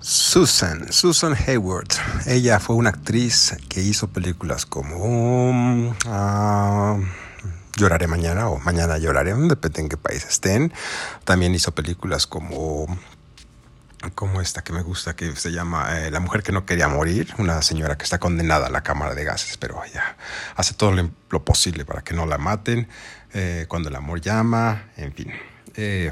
Susan, Susan Hayward. Ella fue una actriz que hizo películas como ah, Lloraré mañana o Mañana lloraré, depende en qué país estén. También hizo películas como como esta que me gusta, que se llama eh, La mujer que no quería morir, una señora que está condenada a la cámara de gases, pero ella hace todo lo, posible para que no la maten, eh, cuando el amor llama, en fin. Eh,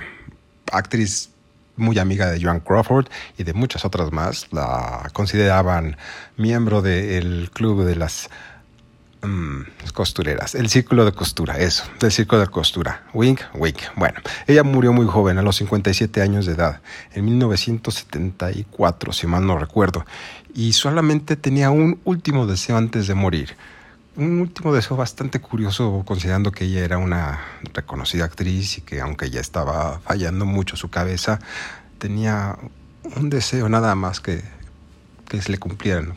actriz muy amiga de Joan Crawford y de muchas otras más. La consideraban miembro del club de las mm, costureras, el círculo de costura, eso, del círculo de costura. Wink, wink. Bueno, ella murió muy joven, a los 57 años de edad, en 1974, si mal no recuerdo, y solamente tenía un último deseo antes de morir un último deseo bastante curioso, considerando que ella era una reconocida actriz y que aunque ya estaba fallando mucho su cabeza, tenía un deseo nada más que, que se le cumplieran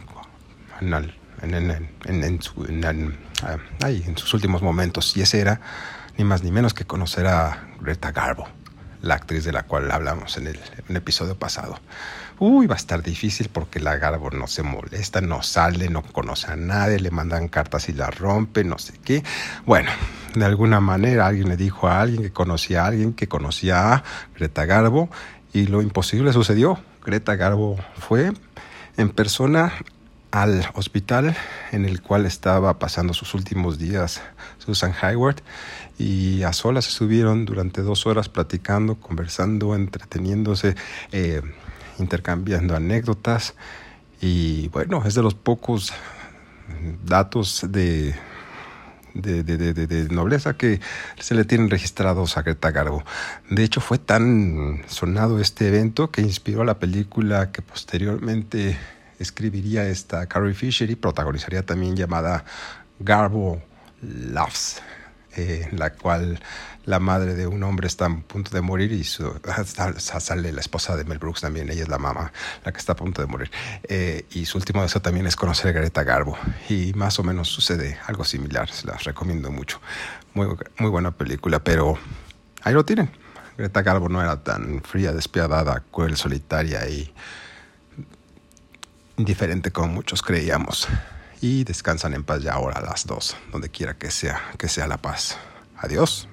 en, en, en, sus últimos momentos. Y ese era ni más ni menos que conocer a Greta Garbo, la actriz de la cual hablamos en el, episodio pasado uy, va a estar difícil porque la Garbo no se molesta, no sale, no conoce a nadie, le mandan cartas y la rompe, no sé qué. Bueno, de alguna manera alguien le dijo a alguien que conocía a alguien que conocía a Greta Garbo y lo imposible sucedió. Greta Garbo fue en persona al hospital en el cual estaba pasando sus últimos días Susan Hayward y a solas estuvieron durante dos horas platicando, conversando, entreteniéndose. Eh, intercambiando anécdotas y bueno, es de los pocos datos de, de, nobleza que se le tienen registrados a Greta Garbo. De hecho, fue tan sonado este evento que inspiró a la película que posteriormente escribiría esta Carrie Fisher y protagonizaría también llamada Garbo Loves, eh, la cual la madre de un hombre está a punto de morir y su, sale la esposa de Mel Brooks también, ella es la mamá, la que está a punto de morir. Eh, y su último deseo también es conocer a Greta Garbo. Y más o menos sucede algo similar, se las recomiendo mucho. Muy, muy buena película, pero ahí lo tienen. Greta Garbo no era tan fría, despiadada, cruel, solitaria y indiferente como muchos creíamos. Y descansan en paz ya ahora las dos, donde quiera que sea, que sea la paz. Adiós.